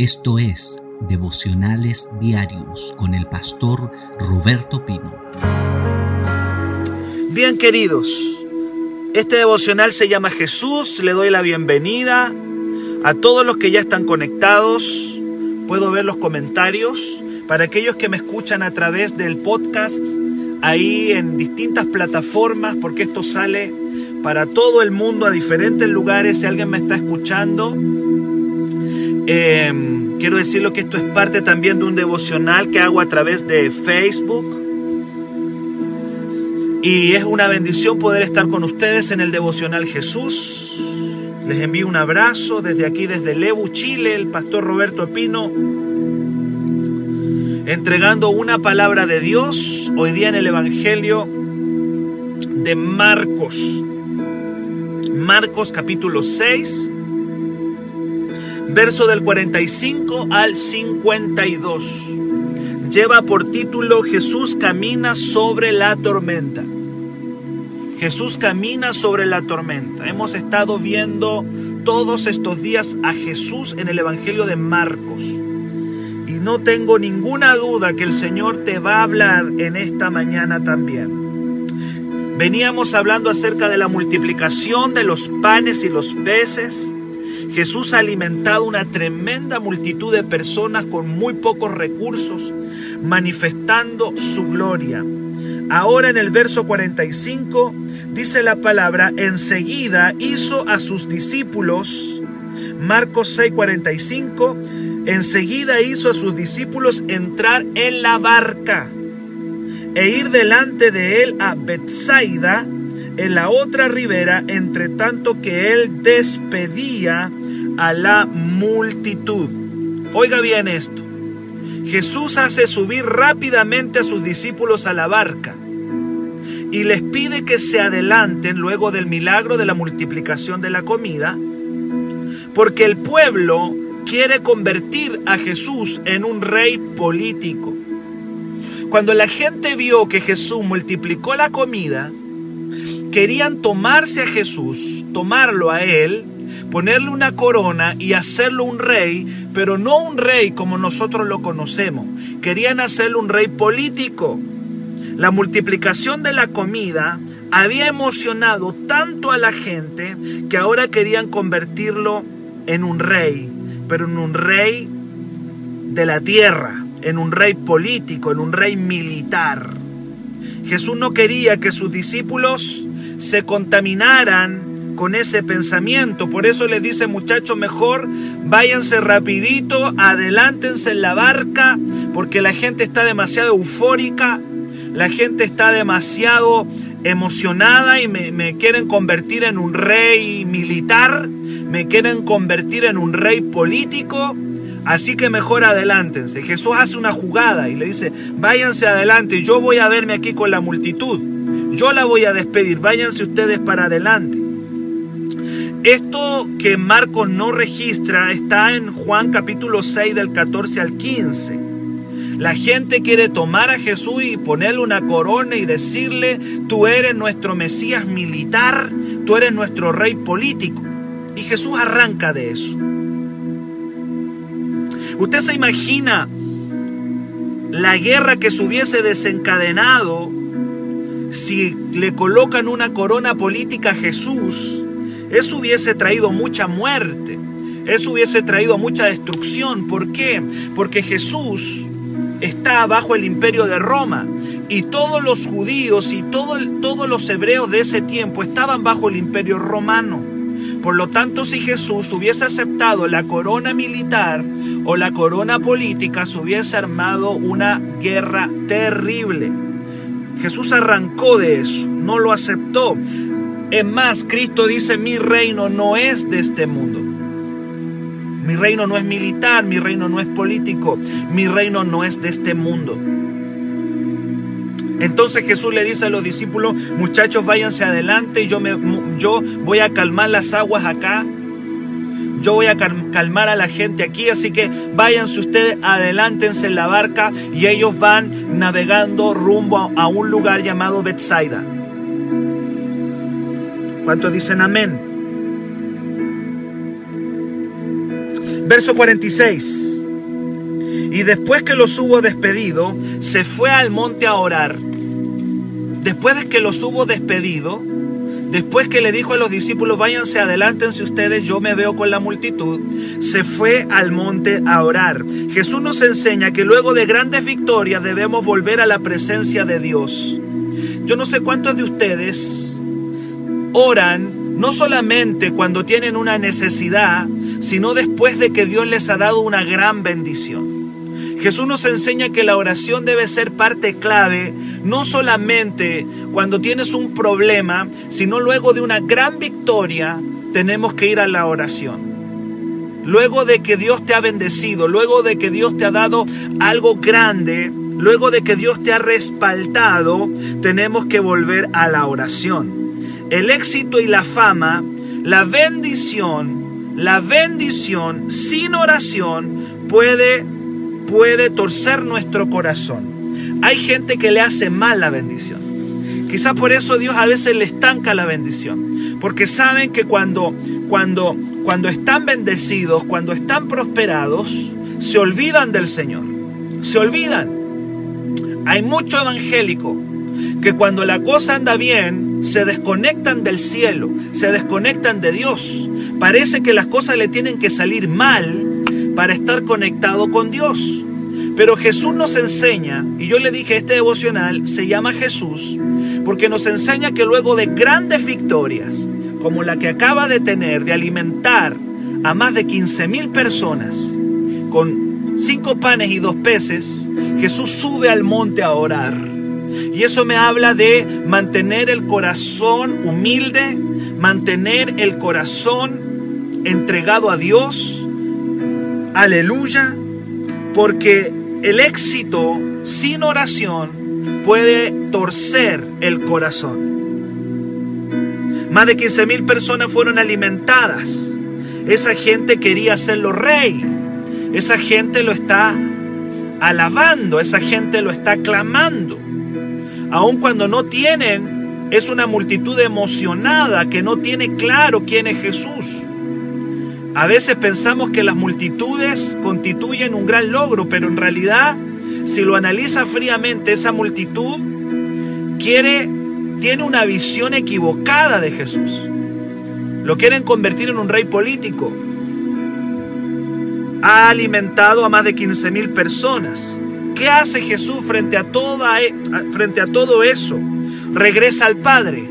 Esto es Devocionales Diarios con el pastor Roberto Pino. Bien queridos, este devocional se llama Jesús. Le doy la bienvenida a todos los que ya están conectados. Puedo ver los comentarios. Para aquellos que me escuchan a través del podcast, ahí en distintas plataformas, porque esto sale para todo el mundo, a diferentes lugares. Si alguien me está escuchando, Em, quiero decirlo que esto es parte también de un devocional que hago a través de Facebook. Y es una bendición poder estar con ustedes en el devocional Jesús. Les envío un abrazo desde aquí, desde Lebu, Chile, el pastor Roberto Pino, entregando una palabra de Dios hoy día en el Evangelio de Marcos. Marcos capítulo 6 verso del 45 al 52. Lleva por título Jesús camina sobre la tormenta. Jesús camina sobre la tormenta. Hemos estado viendo todos estos días a Jesús en el Evangelio de Marcos. Y no tengo ninguna duda que el Señor te va a hablar en esta mañana también. Veníamos hablando acerca de la multiplicación de los panes y los peces Jesús ha alimentado una tremenda multitud de personas con muy pocos recursos, manifestando su gloria. Ahora en el verso 45 dice la palabra, enseguida hizo a sus discípulos, Marcos 6:45, enseguida hizo a sus discípulos entrar en la barca e ir delante de él a Bethsaida, en la otra ribera, entre tanto que él despedía a la multitud. Oiga bien esto. Jesús hace subir rápidamente a sus discípulos a la barca y les pide que se adelanten luego del milagro de la multiplicación de la comida, porque el pueblo quiere convertir a Jesús en un rey político. Cuando la gente vio que Jesús multiplicó la comida, querían tomarse a Jesús, tomarlo a él ponerle una corona y hacerlo un rey, pero no un rey como nosotros lo conocemos. Querían hacerlo un rey político. La multiplicación de la comida había emocionado tanto a la gente que ahora querían convertirlo en un rey, pero en un rey de la tierra, en un rey político, en un rey militar. Jesús no quería que sus discípulos se contaminaran con ese pensamiento. Por eso le dice, muchachos, mejor váyanse rapidito, adelántense en la barca, porque la gente está demasiado eufórica, la gente está demasiado emocionada y me, me quieren convertir en un rey militar, me quieren convertir en un rey político. Así que mejor adelántense. Jesús hace una jugada y le dice, váyanse adelante, yo voy a verme aquí con la multitud. Yo la voy a despedir, váyanse ustedes para adelante. Esto que Marcos no registra está en Juan capítulo 6 del 14 al 15. La gente quiere tomar a Jesús y ponerle una corona y decirle, tú eres nuestro Mesías militar, tú eres nuestro rey político. Y Jesús arranca de eso. Usted se imagina la guerra que se hubiese desencadenado si le colocan una corona política a Jesús eso hubiese traído mucha muerte, eso hubiese traído mucha destrucción. ¿Por qué? Porque Jesús está bajo el imperio de Roma y todos los judíos y todos los hebreos de ese tiempo estaban bajo el imperio romano. Por lo tanto, si Jesús hubiese aceptado la corona militar o la corona política, se hubiese armado una guerra terrible. Jesús arrancó de eso, no lo aceptó. Es más, Cristo dice, mi reino no es de este mundo. Mi reino no es militar, mi reino no es político, mi reino no es de este mundo. Entonces Jesús le dice a los discípulos, muchachos, váyanse adelante, yo, me, yo voy a calmar las aguas acá, yo voy a calmar a la gente aquí, así que váyanse ustedes, adelántense en la barca y ellos van navegando rumbo a un lugar llamado Bethsaida. ¿Cuántos dicen amén? Verso 46. Y después que los hubo despedido, se fue al monte a orar. Después de que los hubo despedido, después que le dijo a los discípulos, váyanse, adelántense ustedes, yo me veo con la multitud, se fue al monte a orar. Jesús nos enseña que luego de grandes victorias debemos volver a la presencia de Dios. Yo no sé cuántos de ustedes oran no solamente cuando tienen una necesidad, sino después de que Dios les ha dado una gran bendición. Jesús nos enseña que la oración debe ser parte clave, no solamente cuando tienes un problema, sino luego de una gran victoria, tenemos que ir a la oración. Luego de que Dios te ha bendecido, luego de que Dios te ha dado algo grande, luego de que Dios te ha respaldado, tenemos que volver a la oración. El éxito y la fama, la bendición, la bendición sin oración puede puede torcer nuestro corazón. Hay gente que le hace mal la bendición. Quizá por eso Dios a veces le estanca la bendición, porque saben que cuando cuando cuando están bendecidos, cuando están prosperados, se olvidan del Señor. Se olvidan. Hay mucho evangélico que cuando la cosa anda bien, se desconectan del cielo, se desconectan de Dios. Parece que las cosas le tienen que salir mal para estar conectado con Dios. Pero Jesús nos enseña, y yo le dije, este devocional se llama Jesús, porque nos enseña que luego de grandes victorias, como la que acaba de tener, de alimentar a más de 15 mil personas con cinco panes y dos peces, Jesús sube al monte a orar. Y eso me habla de mantener el corazón humilde, mantener el corazón entregado a Dios, Aleluya, porque el éxito sin oración puede torcer el corazón. Más de 15 mil personas fueron alimentadas. Esa gente quería hacerlo rey. Esa gente lo está alabando, esa gente lo está clamando. Aun cuando no tienen, es una multitud emocionada que no tiene claro quién es Jesús. A veces pensamos que las multitudes constituyen un gran logro, pero en realidad, si lo analiza fríamente, esa multitud quiere, tiene una visión equivocada de Jesús. Lo quieren convertir en un rey político. Ha alimentado a más de 15 mil personas. ¿Qué hace Jesús frente a, toda, e, frente a todo eso? Regresa al Padre,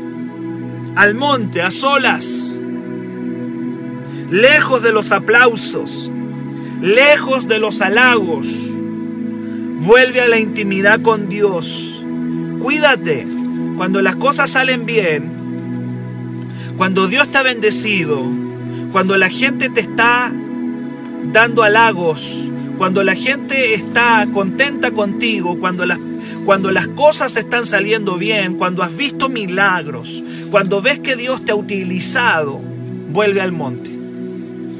al monte, a solas lejos de los aplausos, lejos de los halagos. Vuelve a la intimidad con Dios. Cuídate cuando las cosas salen bien, cuando Dios ha bendecido, cuando la gente te está dando halagos, cuando la gente está contenta contigo, cuando las, cuando las cosas están saliendo bien, cuando has visto milagros, cuando ves que Dios te ha utilizado, vuelve al monte.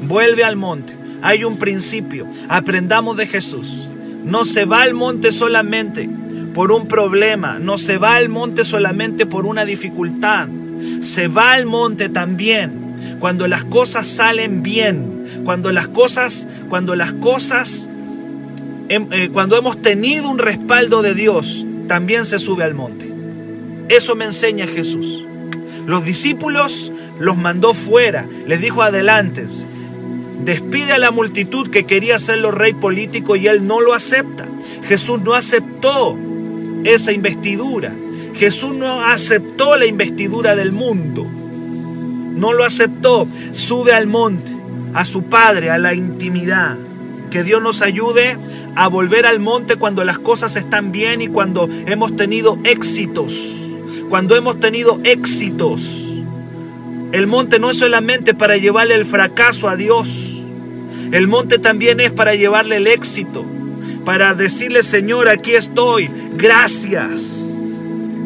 Vuelve al monte. Hay un principio. Aprendamos de Jesús. No se va al monte solamente por un problema. No se va al monte solamente por una dificultad. Se va al monte también cuando las cosas salen bien. Cuando las cosas, cuando las cosas, cuando hemos tenido un respaldo de Dios, también se sube al monte. Eso me enseña Jesús. Los discípulos los mandó fuera, les dijo adelante, despide a la multitud que quería hacerlo rey político y él no lo acepta. Jesús no aceptó esa investidura. Jesús no aceptó la investidura del mundo. No lo aceptó. Sube al monte, a su Padre, a la intimidad. Que Dios nos ayude a volver al monte cuando las cosas están bien y cuando hemos tenido éxitos. Cuando hemos tenido éxitos. El monte no es solamente para llevarle el fracaso a Dios. El monte también es para llevarle el éxito, para decirle, Señor, aquí estoy, gracias.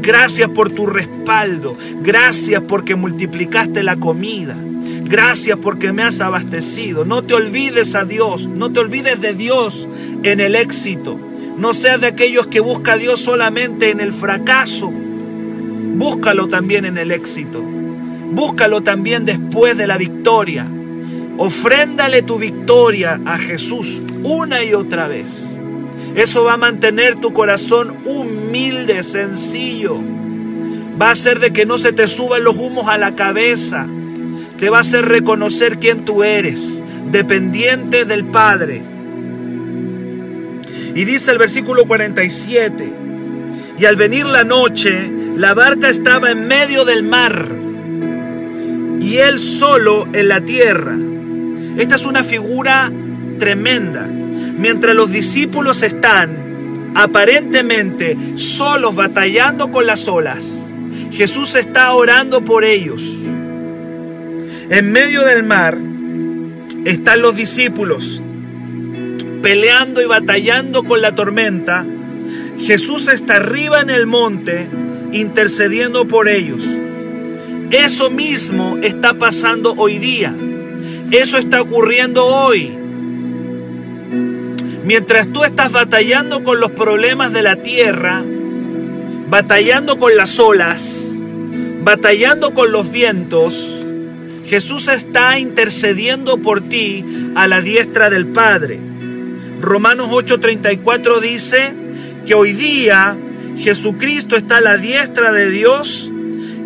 Gracias por tu respaldo, gracias porque multiplicaste la comida, gracias porque me has abastecido. No te olvides a Dios, no te olvides de Dios en el éxito. No seas de aquellos que busca a Dios solamente en el fracaso. Búscalo también en el éxito. Búscalo también después de la victoria. Ofréndale tu victoria a Jesús una y otra vez. Eso va a mantener tu corazón humilde, sencillo. Va a hacer de que no se te suban los humos a la cabeza. Te va a hacer reconocer quién tú eres, dependiente del Padre. Y dice el versículo 47, y al venir la noche, la barca estaba en medio del mar y él solo en la tierra. Esta es una figura tremenda. Mientras los discípulos están aparentemente solos batallando con las olas, Jesús está orando por ellos. En medio del mar están los discípulos peleando y batallando con la tormenta. Jesús está arriba en el monte intercediendo por ellos. Eso mismo está pasando hoy día. Eso está ocurriendo hoy. Mientras tú estás batallando con los problemas de la tierra, batallando con las olas, batallando con los vientos, Jesús está intercediendo por ti a la diestra del Padre. Romanos 8:34 dice que hoy día Jesucristo está a la diestra de Dios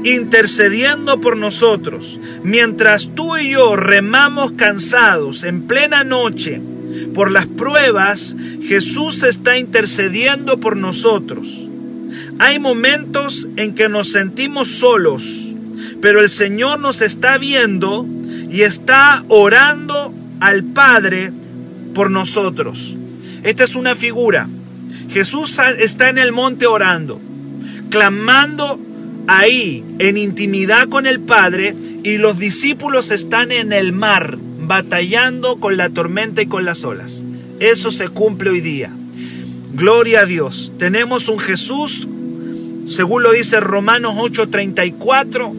intercediendo por nosotros. Mientras tú y yo remamos cansados en plena noche por las pruebas, Jesús está intercediendo por nosotros. Hay momentos en que nos sentimos solos, pero el Señor nos está viendo y está orando al Padre por nosotros. Esta es una figura. Jesús está en el monte orando, clamando ahí en intimidad con el Padre y los discípulos están en el mar batallando con la tormenta y con las olas. Eso se cumple hoy día. Gloria a Dios. Tenemos un Jesús, según lo dice Romanos 8:34,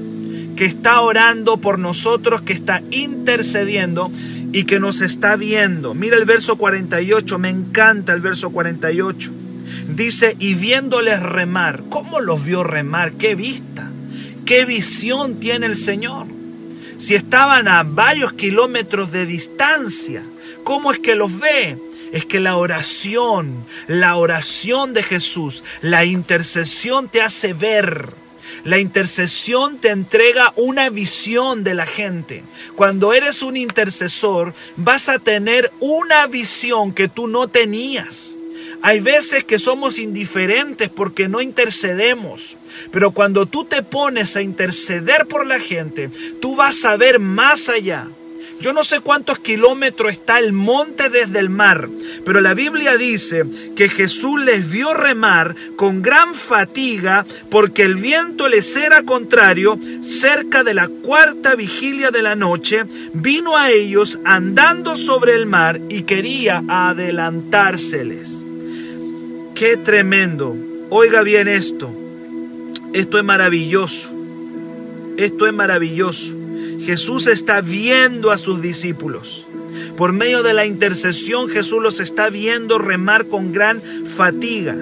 que está orando por nosotros, que está intercediendo y que nos está viendo. Mira el verso 48, me encanta el verso 48. Dice, y viéndoles remar, ¿cómo los vio remar? ¿Qué vista? ¿Qué visión tiene el Señor? Si estaban a varios kilómetros de distancia, ¿cómo es que los ve? Es que la oración, la oración de Jesús, la intercesión te hace ver. La intercesión te entrega una visión de la gente. Cuando eres un intercesor, vas a tener una visión que tú no tenías. Hay veces que somos indiferentes porque no intercedemos, pero cuando tú te pones a interceder por la gente, tú vas a ver más allá. Yo no sé cuántos kilómetros está el monte desde el mar, pero la Biblia dice que Jesús les vio remar con gran fatiga porque el viento les era contrario. Cerca de la cuarta vigilia de la noche, vino a ellos andando sobre el mar y quería adelantárseles. Qué tremendo. Oiga bien esto. Esto es maravilloso. Esto es maravilloso. Jesús está viendo a sus discípulos. Por medio de la intercesión Jesús los está viendo remar con gran fatiga.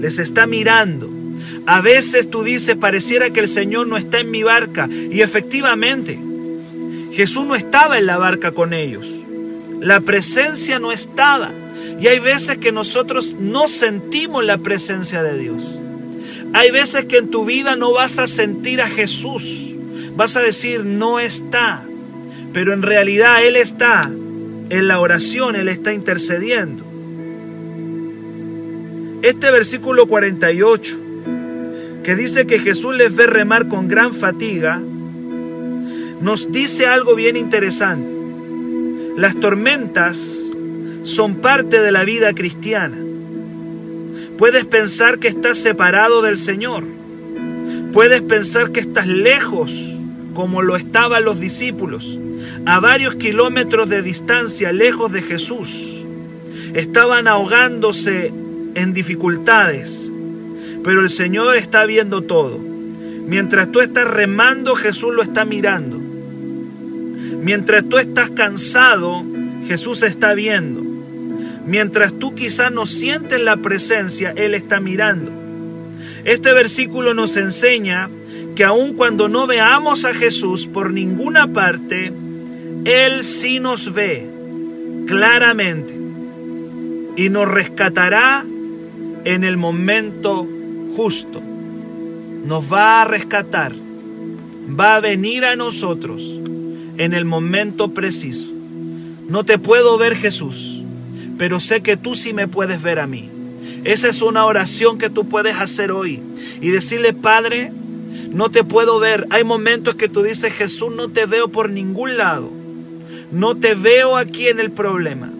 Les está mirando. A veces tú dices, pareciera que el Señor no está en mi barca. Y efectivamente, Jesús no estaba en la barca con ellos. La presencia no estaba. Y hay veces que nosotros no sentimos la presencia de Dios. Hay veces que en tu vida no vas a sentir a Jesús. Vas a decir, no está. Pero en realidad Él está. En la oración Él está intercediendo. Este versículo 48, que dice que Jesús les ve remar con gran fatiga, nos dice algo bien interesante. Las tormentas son parte de la vida cristiana. Puedes pensar que estás separado del Señor. Puedes pensar que estás lejos, como lo estaban los discípulos, a varios kilómetros de distancia, lejos de Jesús. Estaban ahogándose en dificultades, pero el Señor está viendo todo. Mientras tú estás remando, Jesús lo está mirando. Mientras tú estás cansado, Jesús está viendo. Mientras tú quizás no sientes la presencia, Él está mirando. Este versículo nos enseña que aun cuando no veamos a Jesús por ninguna parte, Él sí nos ve claramente y nos rescatará en el momento justo. Nos va a rescatar, va a venir a nosotros en el momento preciso. No te puedo ver Jesús, pero sé que tú sí me puedes ver a mí. Esa es una oración que tú puedes hacer hoy y decirle, Padre, no te puedo ver. Hay momentos que tú dices, Jesús, no te veo por ningún lado. No te veo aquí en el problema.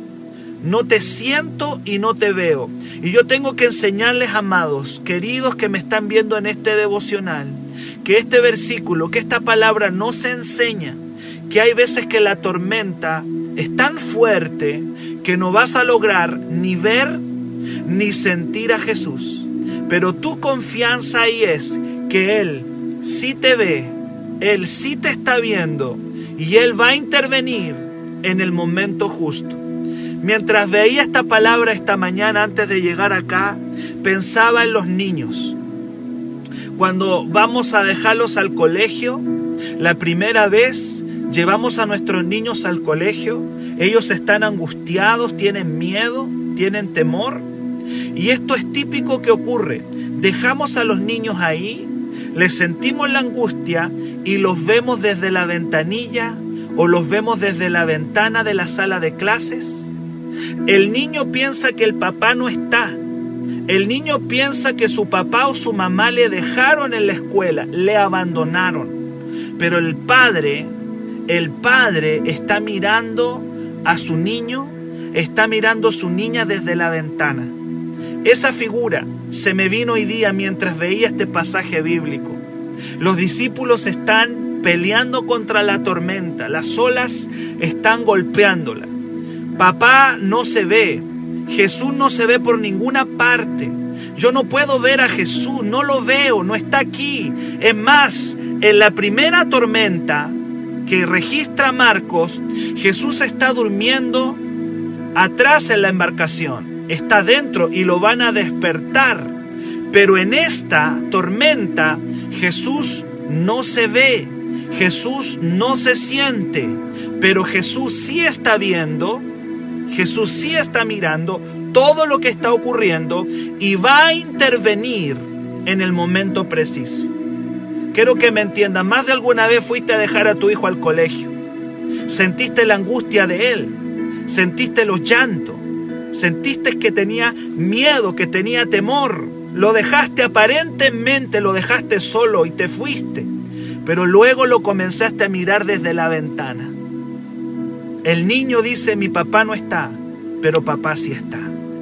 No te siento y no te veo. Y yo tengo que enseñarles, amados, queridos que me están viendo en este devocional, que este versículo, que esta palabra no se enseña, que hay veces que la tormenta es tan fuerte que no vas a lograr ni ver ni sentir a Jesús. Pero tu confianza ahí es que Él sí te ve, Él sí te está viendo y Él va a intervenir en el momento justo. Mientras veía esta palabra esta mañana antes de llegar acá, pensaba en los niños. Cuando vamos a dejarlos al colegio, la primera vez llevamos a nuestros niños al colegio, ellos están angustiados, tienen miedo, tienen temor. Y esto es típico que ocurre. Dejamos a los niños ahí, les sentimos la angustia y los vemos desde la ventanilla o los vemos desde la ventana de la sala de clases. El niño piensa que el papá no está. El niño piensa que su papá o su mamá le dejaron en la escuela, le abandonaron. Pero el padre, el padre está mirando a su niño, está mirando a su niña desde la ventana. Esa figura se me vino hoy día mientras veía este pasaje bíblico. Los discípulos están peleando contra la tormenta, las olas están golpeándola. Papá no se ve, Jesús no se ve por ninguna parte. Yo no puedo ver a Jesús, no lo veo, no está aquí. Es más, en la primera tormenta que registra Marcos, Jesús está durmiendo atrás en la embarcación, está dentro y lo van a despertar. Pero en esta tormenta Jesús no se ve, Jesús no se siente, pero Jesús sí está viendo, Jesús sí está mirando todo lo que está ocurriendo y va a intervenir en el momento preciso. Quiero que me entiendan, más de alguna vez fuiste a dejar a tu hijo al colegio, sentiste la angustia de él, sentiste los llantos, sentiste que tenía miedo, que tenía temor, lo dejaste aparentemente, lo dejaste solo y te fuiste, pero luego lo comenzaste a mirar desde la ventana. El niño dice, mi papá no está, pero papá sí está.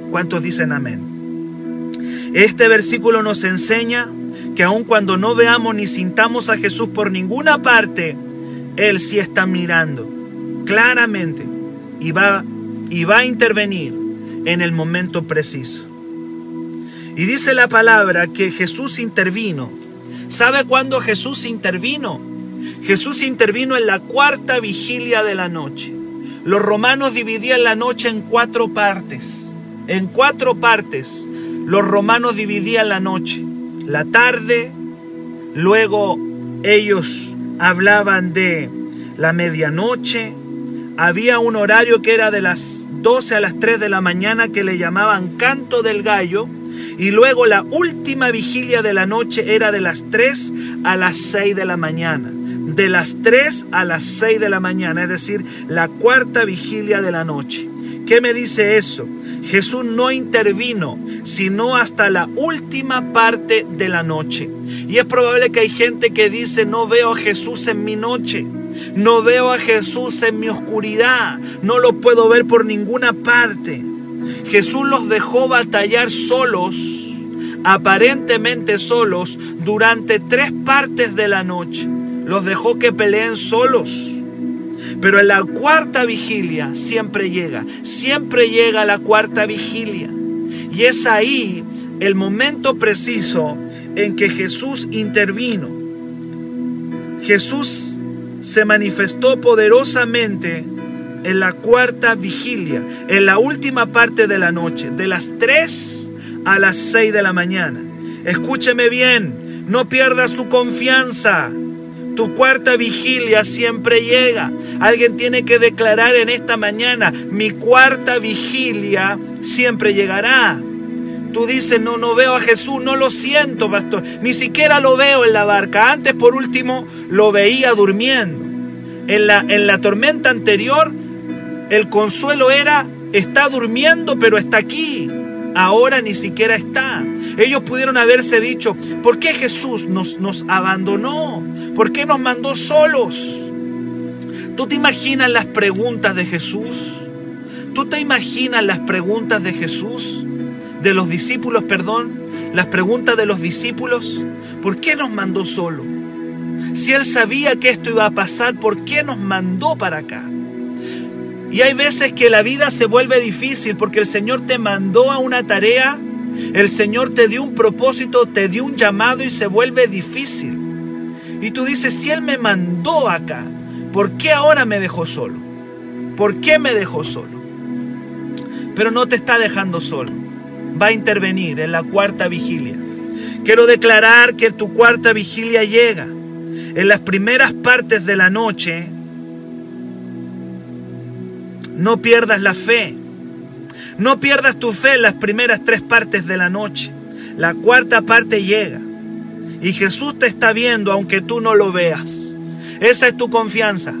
¿Cuántos dicen amén? Este versículo nos enseña que aun cuando no veamos ni sintamos a Jesús por ninguna parte, Él sí está mirando claramente y va, y va a intervenir en el momento preciso. Y dice la palabra que Jesús intervino. ¿Sabe cuándo Jesús intervino? Jesús intervino en la cuarta vigilia de la noche. Los romanos dividían la noche en cuatro partes. En cuatro partes los romanos dividían la noche. La tarde, luego ellos hablaban de la medianoche. Había un horario que era de las 12 a las 3 de la mañana que le llamaban canto del gallo y luego la última vigilia de la noche era de las 3 a las 6 de la mañana. De las 3 a las 6 de la mañana, es decir, la cuarta vigilia de la noche. ¿Qué me dice eso? Jesús no intervino, sino hasta la última parte de la noche. Y es probable que hay gente que dice, no veo a Jesús en mi noche, no veo a Jesús en mi oscuridad, no lo puedo ver por ninguna parte. Jesús los dejó batallar solos, aparentemente solos, durante tres partes de la noche. Los dejó que peleen solos. Pero en la cuarta vigilia siempre llega, siempre llega la cuarta vigilia. Y es ahí el momento preciso en que Jesús intervino. Jesús se manifestó poderosamente en la cuarta vigilia, en la última parte de la noche, de las 3 a las 6 de la mañana. Escúcheme bien, no pierdas su confianza. Tu cuarta vigilia siempre llega. Alguien tiene que declarar en esta mañana, mi cuarta vigilia siempre llegará. Tú dices, no, no veo a Jesús, no lo siento, pastor. Ni siquiera lo veo en la barca. Antes, por último, lo veía durmiendo. En la, en la tormenta anterior, el consuelo era, está durmiendo, pero está aquí. Ahora ni siquiera está. Ellos pudieron haberse dicho, ¿por qué Jesús nos, nos abandonó? ¿Por qué nos mandó solos? ¿Tú te imaginas las preguntas de Jesús? ¿Tú te imaginas las preguntas de Jesús? De los discípulos, perdón. Las preguntas de los discípulos. ¿Por qué nos mandó solo? Si Él sabía que esto iba a pasar, ¿por qué nos mandó para acá? Y hay veces que la vida se vuelve difícil porque el Señor te mandó a una tarea, el Señor te dio un propósito, te dio un llamado y se vuelve difícil. Y tú dices, si Él me mandó acá, ¿por qué ahora me dejó solo? ¿Por qué me dejó solo? Pero no te está dejando solo. Va a intervenir en la cuarta vigilia. Quiero declarar que tu cuarta vigilia llega. En las primeras partes de la noche, no pierdas la fe. No pierdas tu fe en las primeras tres partes de la noche. La cuarta parte llega. Y Jesús te está viendo aunque tú no lo veas. Esa es tu confianza.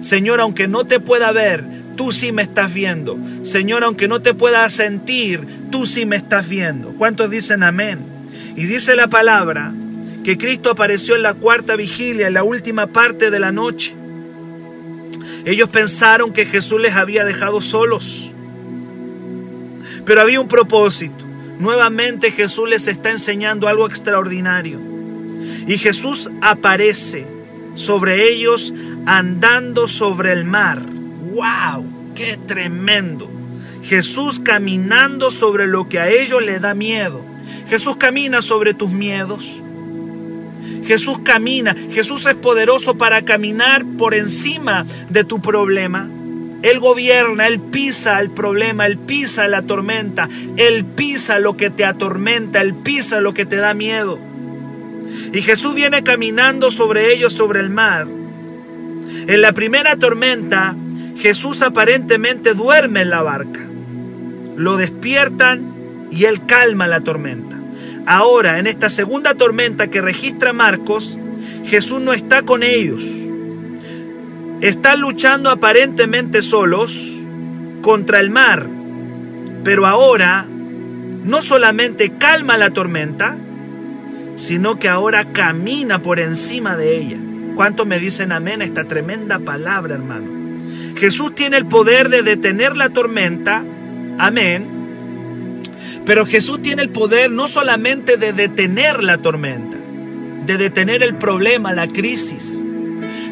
Señor, aunque no te pueda ver, tú sí me estás viendo. Señor, aunque no te pueda sentir, tú sí me estás viendo. ¿Cuántos dicen amén? Y dice la palabra que Cristo apareció en la cuarta vigilia, en la última parte de la noche. Ellos pensaron que Jesús les había dejado solos. Pero había un propósito. Nuevamente Jesús les está enseñando algo extraordinario. Y Jesús aparece sobre ellos andando sobre el mar. ¡Wow! ¡Qué tremendo! Jesús caminando sobre lo que a ellos les da miedo. Jesús camina sobre tus miedos. Jesús camina. Jesús es poderoso para caminar por encima de tu problema. Él gobierna, Él pisa el problema, Él pisa la tormenta, Él pisa lo que te atormenta, Él pisa lo que te da miedo. Y Jesús viene caminando sobre ellos sobre el mar. En la primera tormenta, Jesús aparentemente duerme en la barca. Lo despiertan y él calma la tormenta. Ahora, en esta segunda tormenta que registra Marcos, Jesús no está con ellos. Están luchando aparentemente solos contra el mar. Pero ahora no solamente calma la tormenta, sino que ahora camina por encima de ella. ¿Cuántos me dicen amén a esta tremenda palabra, hermano? Jesús tiene el poder de detener la tormenta, amén. Pero Jesús tiene el poder no solamente de detener la tormenta, de detener el problema, la crisis,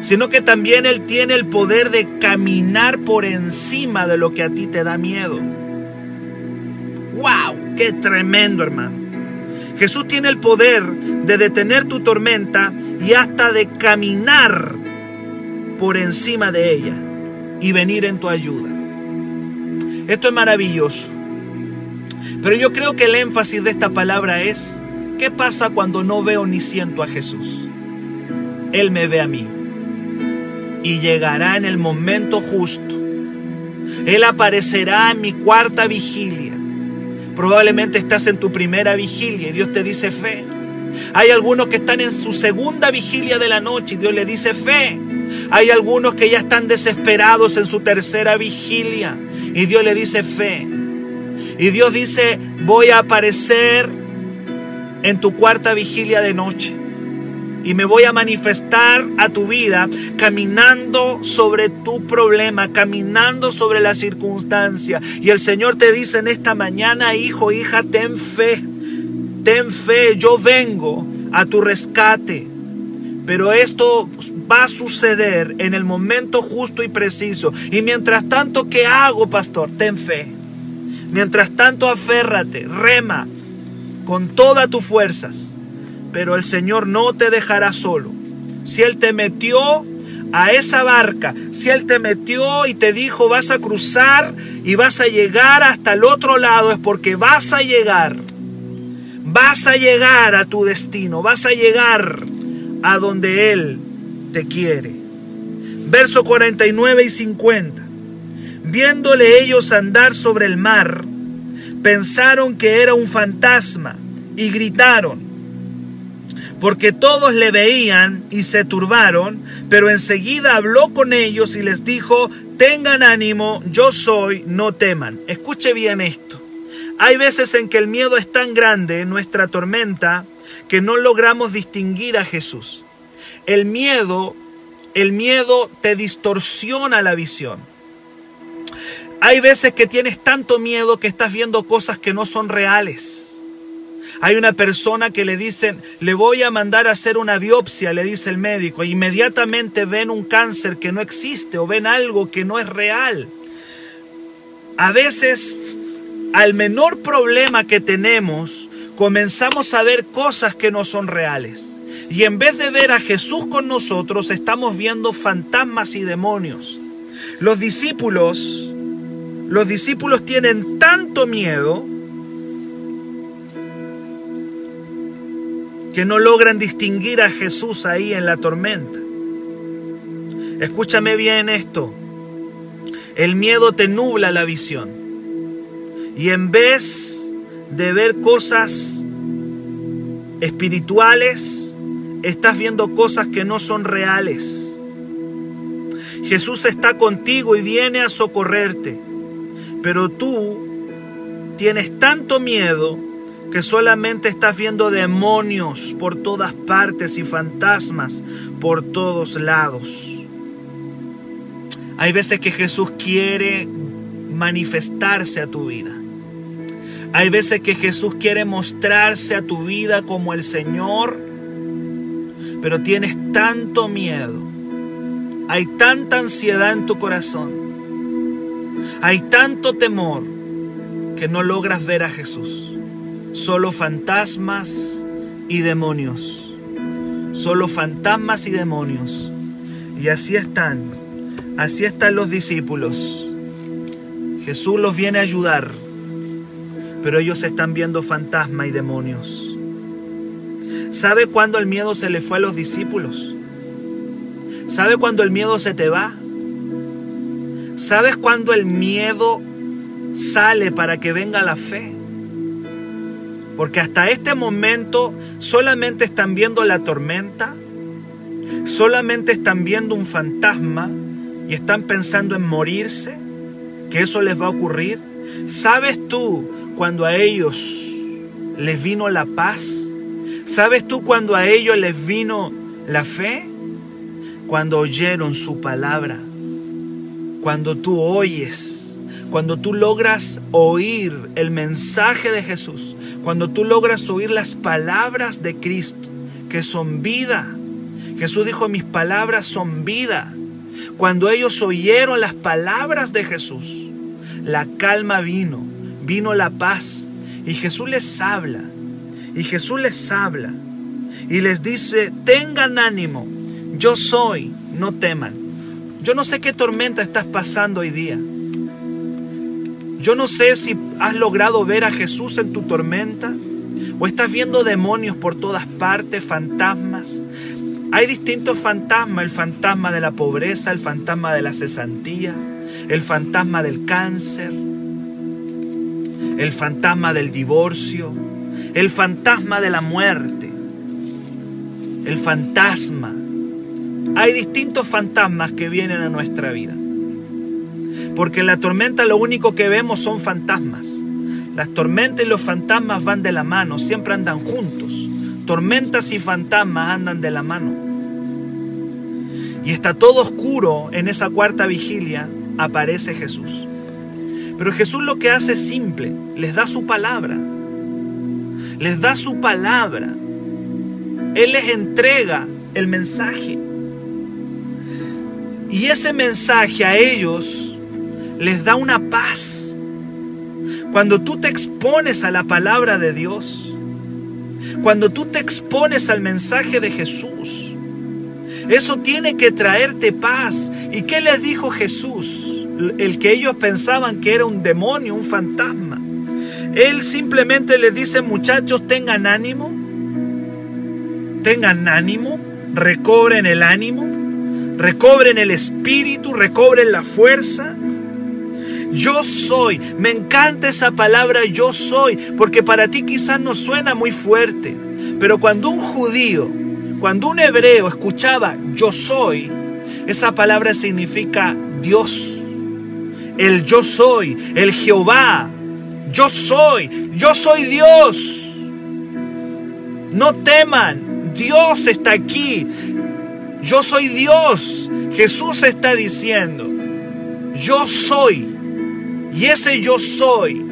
sino que también Él tiene el poder de caminar por encima de lo que a ti te da miedo. ¡Wow! ¡Qué tremendo, hermano! Jesús tiene el poder de detener tu tormenta y hasta de caminar por encima de ella y venir en tu ayuda. Esto es maravilloso. Pero yo creo que el énfasis de esta palabra es, ¿qué pasa cuando no veo ni siento a Jesús? Él me ve a mí y llegará en el momento justo. Él aparecerá en mi cuarta vigilia Probablemente estás en tu primera vigilia y Dios te dice fe. Hay algunos que están en su segunda vigilia de la noche y Dios le dice fe. Hay algunos que ya están desesperados en su tercera vigilia y Dios le dice fe. Y Dios dice, voy a aparecer en tu cuarta vigilia de noche y me voy a manifestar a tu vida caminando sobre tu problema, caminando sobre la circunstancia. Y el Señor te dice en esta mañana, hijo, hija, ten fe, ten fe, yo vengo a tu rescate. Pero esto va a suceder en el momento justo y preciso. Y mientras tanto, ¿qué hago, pastor? Ten fe. Mientras tanto, aférrate, rema con todas tus fuerzas pero el Señor no te dejará solo. Si Él te metió a esa barca, si Él te metió y te dijo vas a cruzar y vas a llegar hasta el otro lado, es porque vas a llegar. Vas a llegar a tu destino, vas a llegar a donde Él te quiere. Verso 49 y 50. Viéndole ellos andar sobre el mar, pensaron que era un fantasma y gritaron, porque todos le veían y se turbaron, pero enseguida habló con ellos y les dijo, tengan ánimo, yo soy, no teman. Escuche bien esto. Hay veces en que el miedo es tan grande, nuestra tormenta, que no logramos distinguir a Jesús. El miedo, el miedo te distorsiona la visión. Hay veces que tienes tanto miedo que estás viendo cosas que no son reales. Hay una persona que le dicen, le voy a mandar a hacer una biopsia, le dice el médico, e inmediatamente ven un cáncer que no existe o ven algo que no es real. A veces, al menor problema que tenemos, comenzamos a ver cosas que no son reales. Y en vez de ver a Jesús con nosotros, estamos viendo fantasmas y demonios. Los discípulos, los discípulos tienen tanto miedo que no logran distinguir a Jesús ahí en la tormenta. Escúchame bien esto. El miedo te nubla la visión. Y en vez de ver cosas espirituales, estás viendo cosas que no son reales. Jesús está contigo y viene a socorrerte. Pero tú tienes tanto miedo que solamente estás viendo demonios por todas partes y fantasmas por todos lados. Hay veces que Jesús quiere manifestarse a tu vida. Hay veces que Jesús quiere mostrarse a tu vida como el Señor, pero tienes tanto miedo. Hay tanta ansiedad en tu corazón. Hay tanto temor que no logras ver a Jesús solo fantasmas y demonios. Solo fantasmas y demonios. Y así están. Así están los discípulos. Jesús los viene a ayudar, pero ellos están viendo fantasmas y demonios. ¿Sabe cuándo el miedo se le fue a los discípulos? ¿Sabe cuándo el miedo se te va? ¿Sabes cuándo el miedo sale para que venga la fe? Porque hasta este momento solamente están viendo la tormenta, solamente están viendo un fantasma y están pensando en morirse, que eso les va a ocurrir. ¿Sabes tú cuando a ellos les vino la paz? ¿Sabes tú cuando a ellos les vino la fe? Cuando oyeron su palabra, cuando tú oyes, cuando tú logras oír el mensaje de Jesús, cuando tú logras oír las palabras de Cristo, que son vida. Jesús dijo, mis palabras son vida. Cuando ellos oyeron las palabras de Jesús, la calma vino, vino la paz. Y Jesús les habla, y Jesús les habla, y les dice, tengan ánimo, yo soy, no teman. Yo no sé qué tormenta estás pasando hoy día. Yo no sé si has logrado ver a Jesús en tu tormenta o estás viendo demonios por todas partes, fantasmas. Hay distintos fantasmas, el fantasma de la pobreza, el fantasma de la cesantía, el fantasma del cáncer, el fantasma del divorcio, el fantasma de la muerte, el fantasma. Hay distintos fantasmas que vienen a nuestra vida. Porque en la tormenta lo único que vemos son fantasmas. Las tormentas y los fantasmas van de la mano, siempre andan juntos. Tormentas y fantasmas andan de la mano. Y está todo oscuro en esa cuarta vigilia, aparece Jesús. Pero Jesús lo que hace es simple, les da su palabra. Les da su palabra. Él les entrega el mensaje. Y ese mensaje a ellos les da una paz. Cuando tú te expones a la palabra de Dios, cuando tú te expones al mensaje de Jesús, eso tiene que traerte paz. ¿Y qué les dijo Jesús? El que ellos pensaban que era un demonio, un fantasma. Él simplemente les dice, muchachos, tengan ánimo, tengan ánimo, recobren el ánimo, recobren el espíritu, recobren la fuerza. Yo soy, me encanta esa palabra yo soy, porque para ti quizás no suena muy fuerte, pero cuando un judío, cuando un hebreo escuchaba yo soy, esa palabra significa Dios, el yo soy, el Jehová, yo soy, yo soy Dios. No teman, Dios está aquí. Yo soy Dios. Jesús está diciendo, yo soy. Y ese yo soy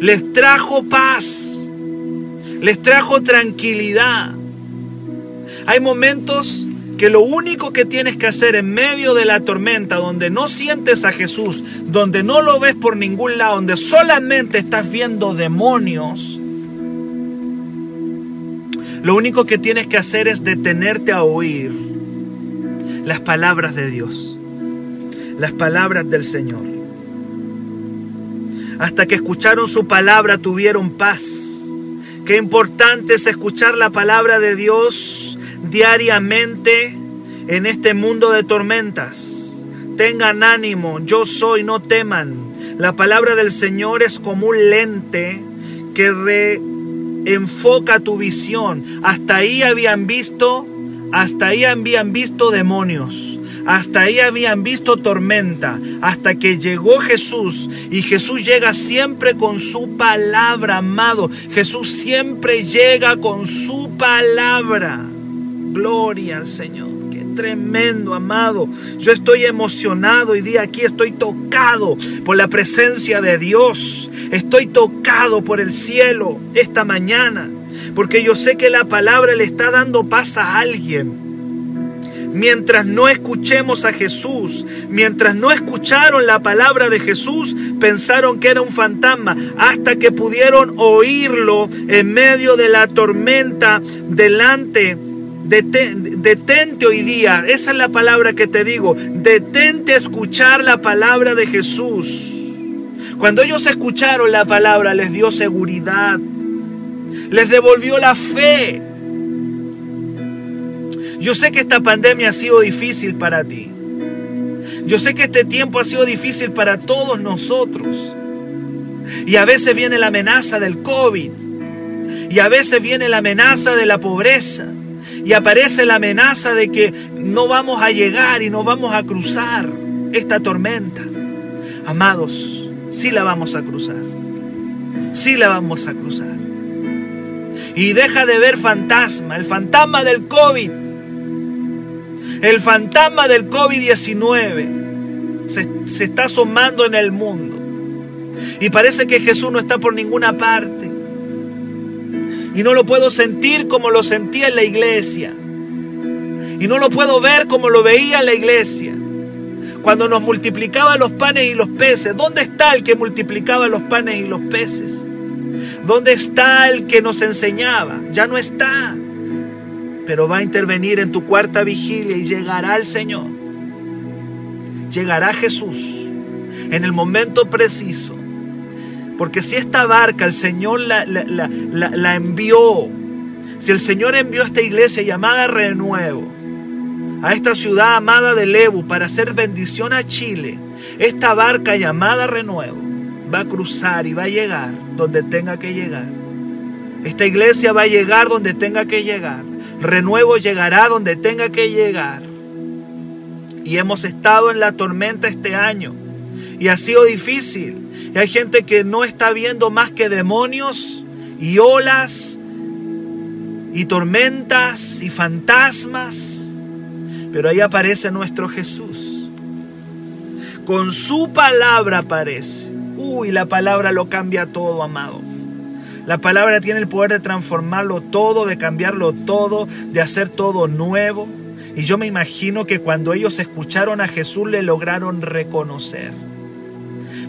les trajo paz, les trajo tranquilidad. Hay momentos que lo único que tienes que hacer en medio de la tormenta, donde no sientes a Jesús, donde no lo ves por ningún lado, donde solamente estás viendo demonios, lo único que tienes que hacer es detenerte a oír las palabras de Dios, las palabras del Señor. Hasta que escucharon su palabra tuvieron paz. Qué importante es escuchar la palabra de Dios diariamente en este mundo de tormentas. Tengan ánimo, yo soy, no teman. La palabra del Señor es como un lente que re enfoca tu visión. Hasta ahí habían visto, hasta ahí habían visto demonios. Hasta ahí habían visto tormenta, hasta que llegó Jesús. Y Jesús llega siempre con su palabra, amado. Jesús siempre llega con su palabra. Gloria al Señor. Qué tremendo, amado. Yo estoy emocionado y día aquí estoy tocado por la presencia de Dios. Estoy tocado por el cielo esta mañana, porque yo sé que la palabra le está dando paz a alguien. Mientras no escuchemos a Jesús, mientras no escucharon la palabra de Jesús, pensaron que era un fantasma, hasta que pudieron oírlo en medio de la tormenta delante detente hoy día, esa es la palabra que te digo, detente a escuchar la palabra de Jesús. Cuando ellos escucharon la palabra, les dio seguridad, les devolvió la fe. Yo sé que esta pandemia ha sido difícil para ti. Yo sé que este tiempo ha sido difícil para todos nosotros. Y a veces viene la amenaza del COVID. Y a veces viene la amenaza de la pobreza. Y aparece la amenaza de que no vamos a llegar y no vamos a cruzar esta tormenta. Amados, sí la vamos a cruzar. Sí la vamos a cruzar. Y deja de ver fantasma, el fantasma del COVID. El fantasma del COVID-19 se, se, está asomando en el mundo. Y parece que Jesús no está por ninguna parte. Y no lo puedo sentir como lo sentía en la iglesia. Y no lo puedo ver como lo veía en la iglesia cuando nos multiplicaba los panes y los peces. ¿Dónde está el que multiplicaba los panes y los peces? ¿Dónde está el que nos enseñaba? Ya no está. Pero va a intervenir en tu cuarta vigilia y llegará el Señor. Llegará Jesús en el momento preciso. Porque si esta barca el Señor la, la envió, si el Señor envió a esta iglesia llamada Renuevo, a esta ciudad amada de Lebu para hacer bendición a Chile, esta barca llamada Renuevo va a cruzar y va a llegar donde tenga que llegar. Esta iglesia va a llegar donde tenga que llegar. Renuevo llegará donde tenga que llegar. Y hemos estado en la tormenta este año. Y ha sido difícil. Y hay gente que no está viendo más que demonios y olas y tormentas y fantasmas pero ahí aparece nuestro Jesús. Con su palabra aparece. Uy, la palabra lo cambia todo, amado. La palabra tiene el poder de transformarlo todo, de cambiarlo todo, de hacer todo nuevo. Y yo me imagino que cuando ellos escucharon a Jesús le lograron reconocer.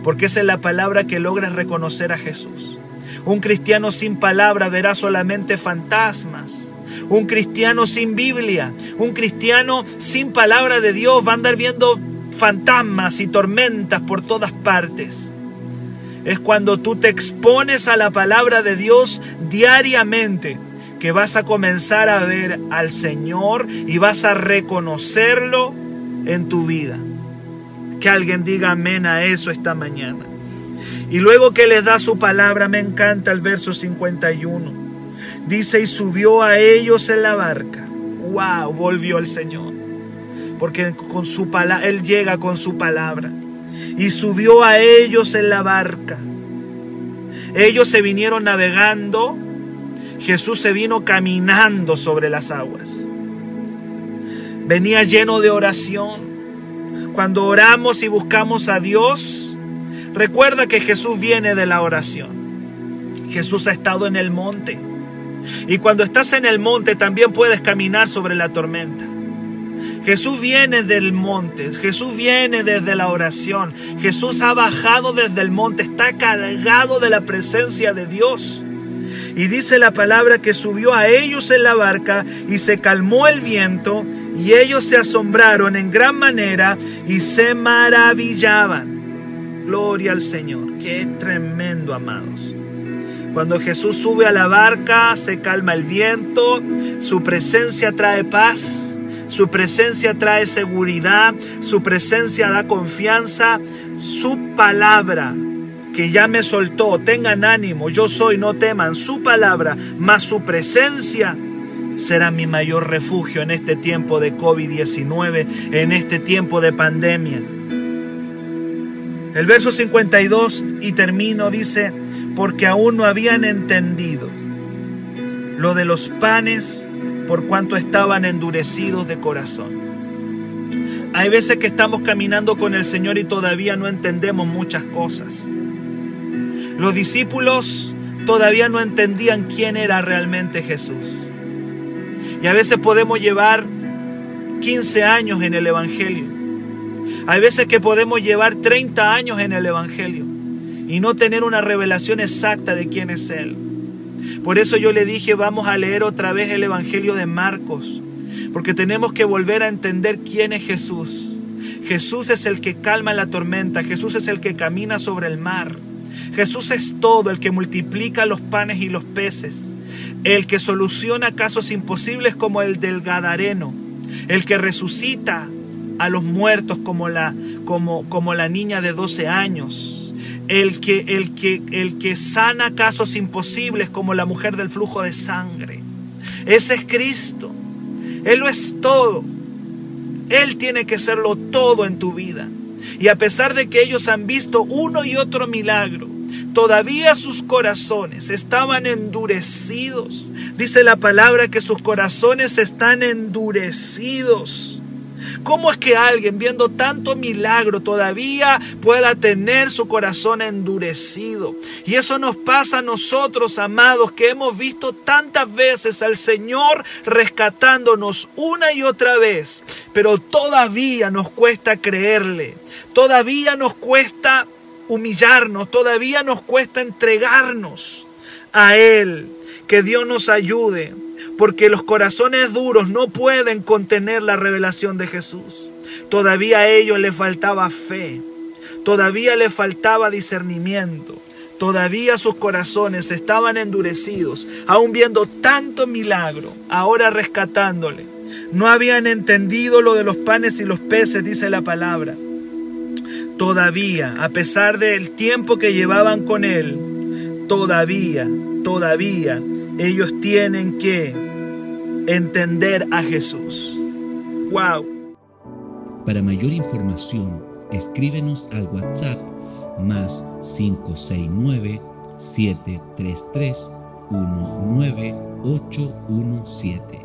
Porque esa es la palabra que logra reconocer a Jesús. Un cristiano sin palabra verá solamente fantasmas un cristiano sin Biblia, un cristiano sin palabra de Dios va a andar viendo fantasmas y tormentas por todas partes. Es cuando tú te expones a la palabra de Dios diariamente que vas a comenzar a ver al Señor y vas a reconocerlo en tu vida. Que alguien diga amén a eso esta mañana. Y luego que les da su palabra, me encanta el verso 51. Dice, y subió a ellos en la barca. ¡Wow! Volvió el Señor. Porque con su palabra, Él llega con su palabra. Y subió a ellos en la barca. Ellos se vinieron navegando. Jesús se vino caminando sobre las aguas. Venía lleno de oración. Cuando oramos y buscamos a Dios, Recuerda que Jesús viene de la oración. Jesús ha estado en el monte. Y cuando estás en el monte también puedes caminar sobre la tormenta. Jesús viene del monte, Jesús viene desde la oración, Jesús ha bajado desde el monte, está cargado de la presencia de Dios. Y dice la palabra que subió a ellos en la barca y se calmó el viento y ellos se asombraron en gran manera y se maravillaban. Gloria al Señor, es tremendo, amados. Cuando Jesús sube a la barca, se calma el viento, su presencia trae paz, su presencia trae seguridad, su presencia da confianza, su palabra que ya me soltó, tengan ánimo, yo soy, no teman, su palabra, más su presencia será mi mayor refugio en este tiempo de COVID-19, en este tiempo de pandemia. El verso 52 y termino dice, porque aún no habían entendido lo de los panes por cuanto estaban endurecidos de corazón. Hay veces que estamos caminando con el Señor y todavía no entendemos muchas cosas. Los discípulos todavía no entendían quién era realmente Jesús. Y a veces podemos llevar 15 años en el Evangelio hay veces que podemos llevar 30 años en el Evangelio y no tener una revelación exacta de quién es Él. Por eso yo le dije, vamos a leer otra vez el Evangelio de Marcos, porque tenemos que volver a entender quién es Jesús. Jesús es el que calma la tormenta, Jesús es el que camina sobre el mar. Jesús es todo, el que multiplica los panes y los peces, el que soluciona casos imposibles como el del Gadareno, el que resucita a los muertos como la, como, como la niña de 12 años, el que, el, que, el que sana casos imposibles como la mujer del flujo de sangre. Ese es Cristo. Él lo es todo. Él tiene que serlo todo en tu vida. Y a pesar de que ellos han visto uno y otro milagro, todavía sus corazones estaban endurecidos. Dice la palabra que sus corazones están endurecidos. ¿Cómo es que alguien viendo tanto milagro todavía pueda tener su corazón endurecido? Y eso nos pasa a nosotros, amados, que hemos visto tantas veces al Señor rescatándonos una y otra vez, pero todavía nos cuesta creerle, todavía nos cuesta humillarnos, todavía nos cuesta entregarnos a Él. Que Dios nos ayude porque los corazones duros no pueden contener la revelación de Jesús. Todavía a ellos les faltaba fe, todavía les faltaba discernimiento, todavía sus corazones estaban endurecidos, aún viendo tanto milagro, ahora rescatándole. No habían entendido lo de los panes y los peces, dice la palabra. Todavía, a pesar del tiempo que llevaban con él, todavía, todavía ellos tienen que entender a Jesús. ¡Wow! Para mayor información, escríbenos al WhatsApp más 569 733 19817.